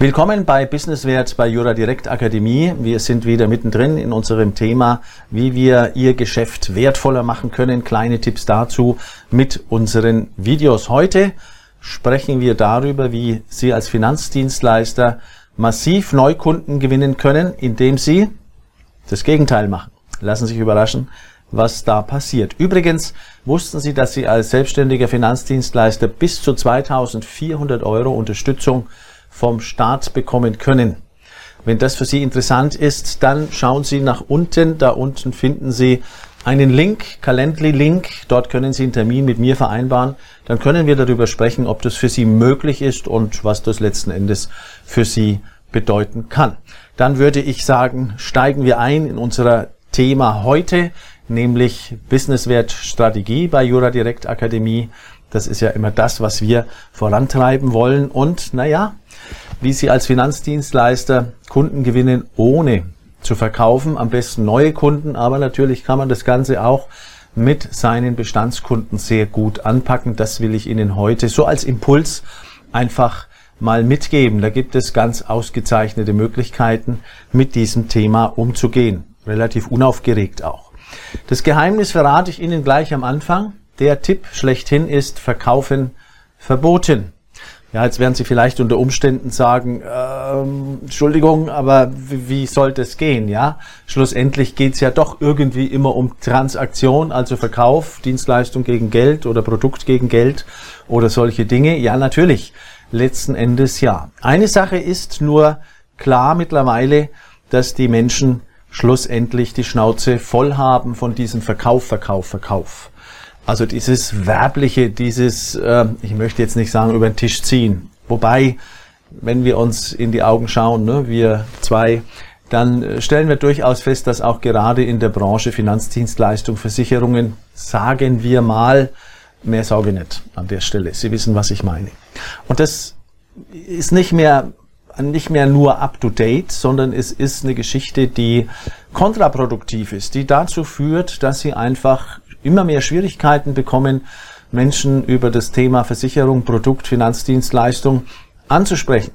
Willkommen bei Businesswert bei Jura Direkt Akademie. Wir sind wieder mittendrin in unserem Thema, wie wir Ihr Geschäft wertvoller machen können. Kleine Tipps dazu mit unseren Videos. Heute sprechen wir darüber, wie Sie als Finanzdienstleister massiv Neukunden gewinnen können, indem Sie das Gegenteil machen. Lassen Sie sich überraschen, was da passiert. Übrigens wussten Sie, dass Sie als selbstständiger Finanzdienstleister bis zu 2400 Euro Unterstützung vom Staat bekommen können. Wenn das für Sie interessant ist, dann schauen Sie nach unten. Da unten finden Sie einen Link, Calendly-Link. Dort können Sie einen Termin mit mir vereinbaren. Dann können wir darüber sprechen, ob das für Sie möglich ist und was das letzten Endes für Sie bedeuten kann. Dann würde ich sagen, steigen wir ein in unser Thema heute, nämlich Businesswert Strategie bei Jura Direkt Akademie. Das ist ja immer das, was wir vorantreiben wollen. Und naja, wie Sie als Finanzdienstleister Kunden gewinnen, ohne zu verkaufen. Am besten neue Kunden, aber natürlich kann man das Ganze auch mit seinen Bestandskunden sehr gut anpacken. Das will ich Ihnen heute so als Impuls einfach mal mitgeben. Da gibt es ganz ausgezeichnete Möglichkeiten, mit diesem Thema umzugehen. Relativ unaufgeregt auch. Das Geheimnis verrate ich Ihnen gleich am Anfang. Der Tipp schlechthin ist Verkaufen verboten. Ja, jetzt werden Sie vielleicht unter Umständen sagen, ähm, Entschuldigung, aber wie, wie soll das gehen? Ja, schlussendlich geht's ja doch irgendwie immer um Transaktion, also Verkauf, Dienstleistung gegen Geld oder Produkt gegen Geld oder solche Dinge. Ja, natürlich, letzten Endes ja. Eine Sache ist nur klar mittlerweile, dass die Menschen schlussendlich die Schnauze voll haben von diesem Verkauf, Verkauf, Verkauf. Also dieses Werbliche, dieses, äh, ich möchte jetzt nicht sagen, über den Tisch ziehen. Wobei, wenn wir uns in die Augen schauen, ne, wir zwei, dann äh, stellen wir durchaus fest, dass auch gerade in der Branche Finanzdienstleistung, Versicherungen, sagen wir mal, mehr Sorge nicht an der Stelle. Sie wissen, was ich meine. Und das ist nicht mehr nicht mehr nur up to date, sondern es ist eine Geschichte, die kontraproduktiv ist, die dazu führt, dass sie einfach immer mehr Schwierigkeiten bekommen, Menschen über das Thema Versicherung, Produkt, Finanzdienstleistung anzusprechen.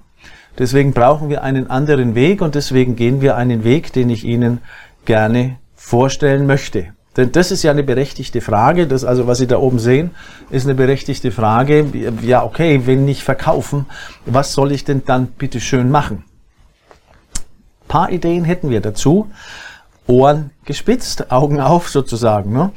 Deswegen brauchen wir einen anderen Weg und deswegen gehen wir einen Weg, den ich Ihnen gerne vorstellen möchte. Denn das ist ja eine berechtigte Frage. Das also, was Sie da oben sehen, ist eine berechtigte Frage. Ja, okay, wenn nicht verkaufen, was soll ich denn dann bitte schön machen? Ein paar Ideen hätten wir dazu. Ohren gespitzt, Augen auf sozusagen. Ne?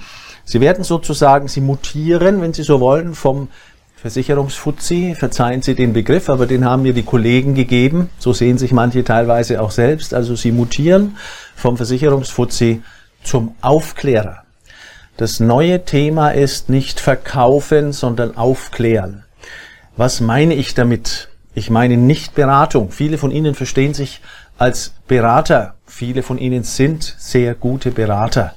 Sie werden sozusagen, Sie mutieren, wenn Sie so wollen, vom Versicherungsfuzzi, verzeihen Sie den Begriff, aber den haben mir die Kollegen gegeben. So sehen sich manche teilweise auch selbst. Also Sie mutieren vom Versicherungsfuzzi zum Aufklärer. Das neue Thema ist nicht verkaufen, sondern aufklären. Was meine ich damit? Ich meine nicht Beratung. Viele von Ihnen verstehen sich als Berater. Viele von Ihnen sind sehr gute Berater,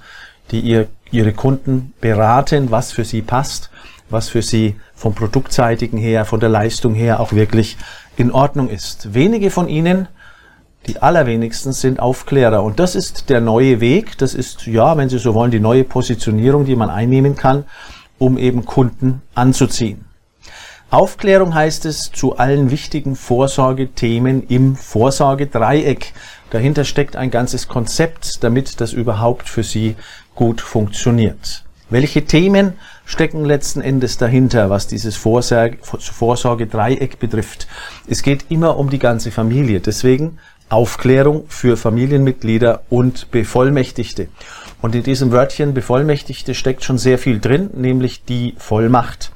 die ihr ihre Kunden beraten, was für sie passt, was für sie vom produktseitigen her, von der Leistung her auch wirklich in Ordnung ist. Wenige von ihnen, die allerwenigsten sind Aufklärer und das ist der neue Weg, das ist ja, wenn Sie so wollen, die neue Positionierung, die man einnehmen kann, um eben Kunden anzuziehen. Aufklärung heißt es zu allen wichtigen Vorsorgethemen im Vorsorgedreieck. Dahinter steckt ein ganzes Konzept, damit das überhaupt für Sie gut funktioniert. Welche Themen stecken letzten Endes dahinter, was dieses Vorsorge-Dreieck betrifft? Es geht immer um die ganze Familie. Deswegen Aufklärung für Familienmitglieder und Bevollmächtigte. Und in diesem Wörtchen Bevollmächtigte steckt schon sehr viel drin, nämlich die Vollmacht.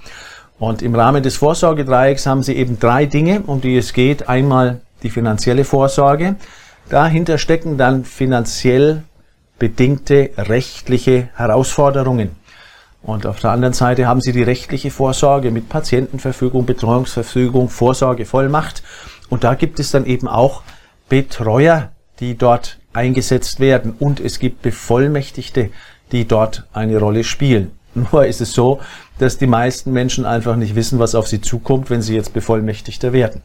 Und im Rahmen des Vorsorgedreiecks haben Sie eben drei Dinge, um die es geht. Einmal die finanzielle Vorsorge. Dahinter stecken dann finanziell bedingte rechtliche Herausforderungen. Und auf der anderen Seite haben Sie die rechtliche Vorsorge mit Patientenverfügung, Betreuungsverfügung, Vorsorgevollmacht. Und da gibt es dann eben auch Betreuer, die dort eingesetzt werden. Und es gibt Bevollmächtigte, die dort eine Rolle spielen. Nur ist es so, dass die meisten Menschen einfach nicht wissen, was auf sie zukommt, wenn sie jetzt Bevollmächtigter werden.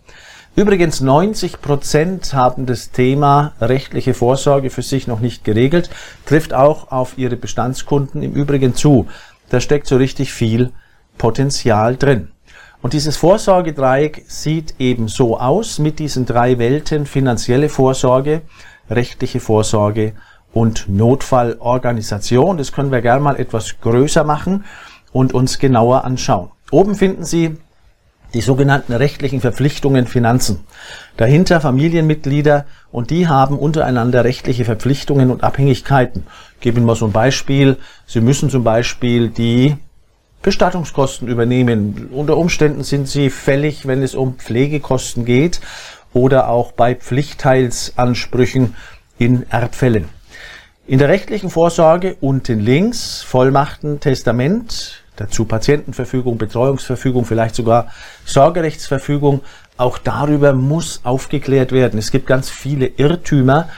Übrigens 90 Prozent haben das Thema rechtliche Vorsorge für sich noch nicht geregelt, trifft auch auf ihre Bestandskunden im Übrigen zu. Da steckt so richtig viel Potenzial drin. Und dieses Vorsorgedreieck sieht eben so aus mit diesen drei Welten finanzielle Vorsorge, rechtliche Vorsorge und Notfallorganisation. Das können wir gerne mal etwas größer machen und uns genauer anschauen. Oben finden Sie die sogenannten rechtlichen Verpflichtungen Finanzen. Dahinter Familienmitglieder und die haben untereinander rechtliche Verpflichtungen und Abhängigkeiten. Ich gebe Ihnen mal so ein Beispiel. Sie müssen zum Beispiel die Bestattungskosten übernehmen. Unter Umständen sind sie fällig, wenn es um Pflegekosten geht oder auch bei Pflichtteilsansprüchen in Erbfällen. In der rechtlichen Vorsorge unten links Vollmachten, Testament, dazu Patientenverfügung, Betreuungsverfügung, vielleicht sogar Sorgerechtsverfügung. Auch darüber muss aufgeklärt werden. Es gibt ganz viele Irrtümer,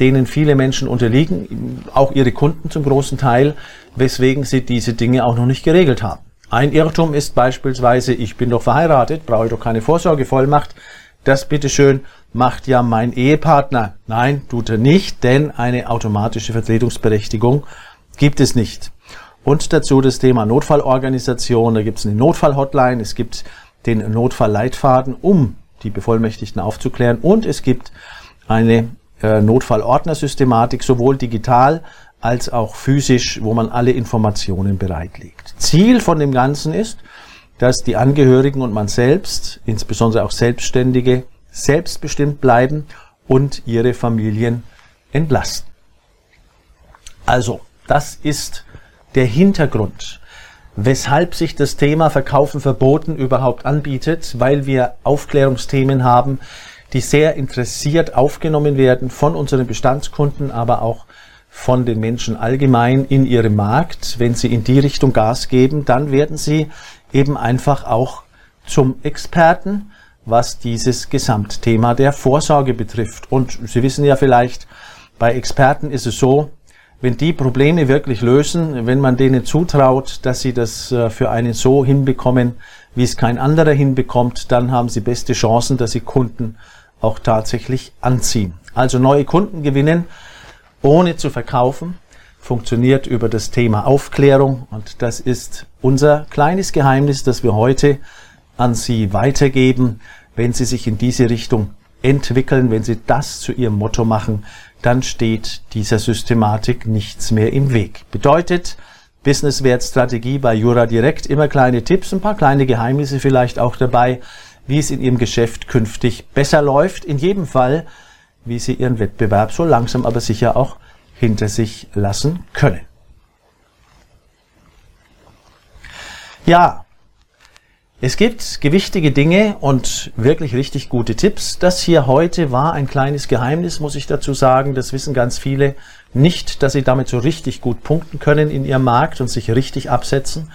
denen viele Menschen unterliegen, auch ihre Kunden zum großen Teil, weswegen sie diese Dinge auch noch nicht geregelt haben. Ein Irrtum ist beispielsweise, ich bin doch verheiratet, brauche ich doch keine Vorsorgevollmacht. Das bitteschön macht ja mein Ehepartner. Nein, tut er nicht, denn eine automatische Vertretungsberechtigung gibt es nicht. Und dazu das Thema Notfallorganisation. Da gibt es eine Notfallhotline, es gibt den Notfallleitfaden, um die Bevollmächtigten aufzuklären. Und es gibt eine äh, Notfallordnersystematik, sowohl digital als auch physisch, wo man alle Informationen bereitlegt. Ziel von dem Ganzen ist, dass die Angehörigen und man selbst, insbesondere auch Selbstständige, selbstbestimmt bleiben und ihre Familien entlasten. Also, das ist der Hintergrund, weshalb sich das Thema Verkaufen verboten überhaupt anbietet, weil wir Aufklärungsthemen haben, die sehr interessiert aufgenommen werden von unseren Bestandskunden, aber auch von den Menschen allgemein in ihrem Markt. Wenn sie in die Richtung Gas geben, dann werden sie eben einfach auch zum Experten, was dieses Gesamtthema der Vorsorge betrifft. Und Sie wissen ja vielleicht, bei Experten ist es so, wenn die Probleme wirklich lösen, wenn man denen zutraut, dass sie das äh, für einen so hinbekommen, wie es kein anderer hinbekommt, dann haben sie beste Chancen, dass sie Kunden auch tatsächlich anziehen. Also neue Kunden gewinnen, ohne zu verkaufen, funktioniert über das Thema Aufklärung und das ist unser kleines Geheimnis, das wir heute an Sie weitergeben. Wenn Sie sich in diese Richtung entwickeln, wenn Sie das zu Ihrem Motto machen, dann steht dieser Systematik nichts mehr im Weg. Bedeutet, Businesswertstrategie bei Jura Direkt, immer kleine Tipps, ein paar kleine Geheimnisse vielleicht auch dabei, wie es in Ihrem Geschäft künftig besser läuft. In jedem Fall, wie Sie Ihren Wettbewerb so langsam aber sicher auch hinter sich lassen können. Ja, es gibt gewichtige Dinge und wirklich richtig gute Tipps. Das hier heute war ein kleines Geheimnis, muss ich dazu sagen. Das wissen ganz viele nicht, dass sie damit so richtig gut punkten können in ihrem Markt und sich richtig absetzen.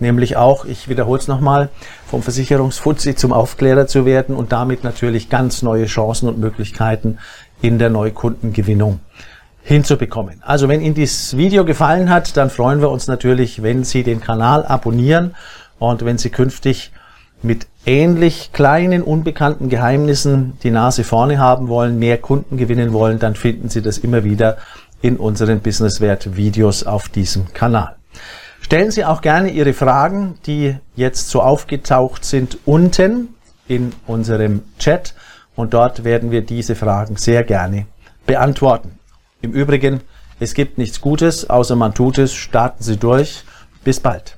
Nämlich auch, ich wiederhole es nochmal, vom Versicherungsfuzzi zum Aufklärer zu werden und damit natürlich ganz neue Chancen und Möglichkeiten in der Neukundengewinnung hinzubekommen. Also wenn Ihnen dieses Video gefallen hat, dann freuen wir uns natürlich, wenn Sie den Kanal abonnieren und wenn Sie künftig mit ähnlich kleinen, unbekannten Geheimnissen die Nase vorne haben wollen, mehr Kunden gewinnen wollen, dann finden Sie das immer wieder in unseren Businesswert-Videos auf diesem Kanal. Stellen Sie auch gerne Ihre Fragen, die jetzt so aufgetaucht sind, unten in unserem Chat und dort werden wir diese Fragen sehr gerne beantworten. Im Übrigen, es gibt nichts Gutes, außer man tut es. Starten Sie durch. Bis bald.